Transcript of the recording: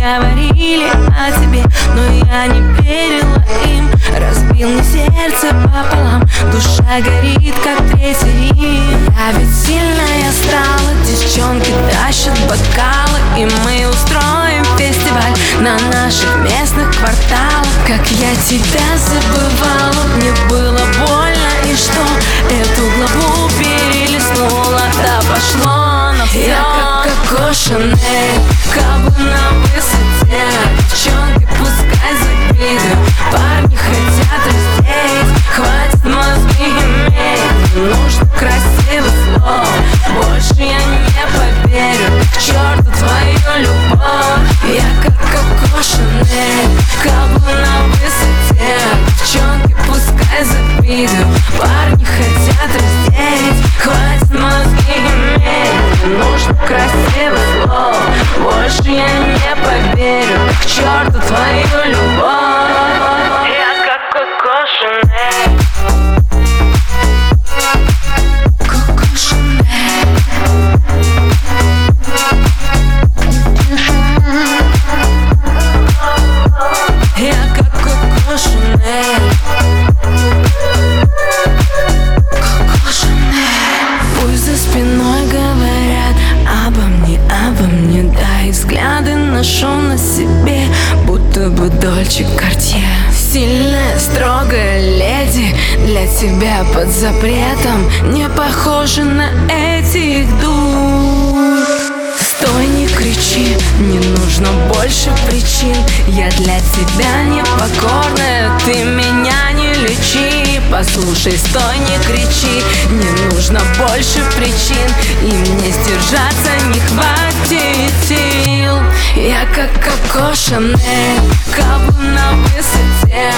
говорили о тебе Но я не верила им. Разбил мне сердце пополам Душа горит, как третий Рим Я ведь сильная стала Девчонки тащат бокалы И мы устроим фестиваль На наших местных кварталах. Как я тебя забывала Мне было больно И что? Эту главу перелистнула Да пошло на все Я как Коко Шанель К черту твою любовь ношу на себе Будто бы Дольче Картье Сильная, строгая леди Для тебя под запретом Не похожа на этих дур. Стой, не кричи, не нужно больше причин. Я для тебя непокорная, ты меня не лечи. Послушай, стой, не кричи, не нужно больше причин. И мне сдержаться не хватит как Коко Шанель, каблу на высоте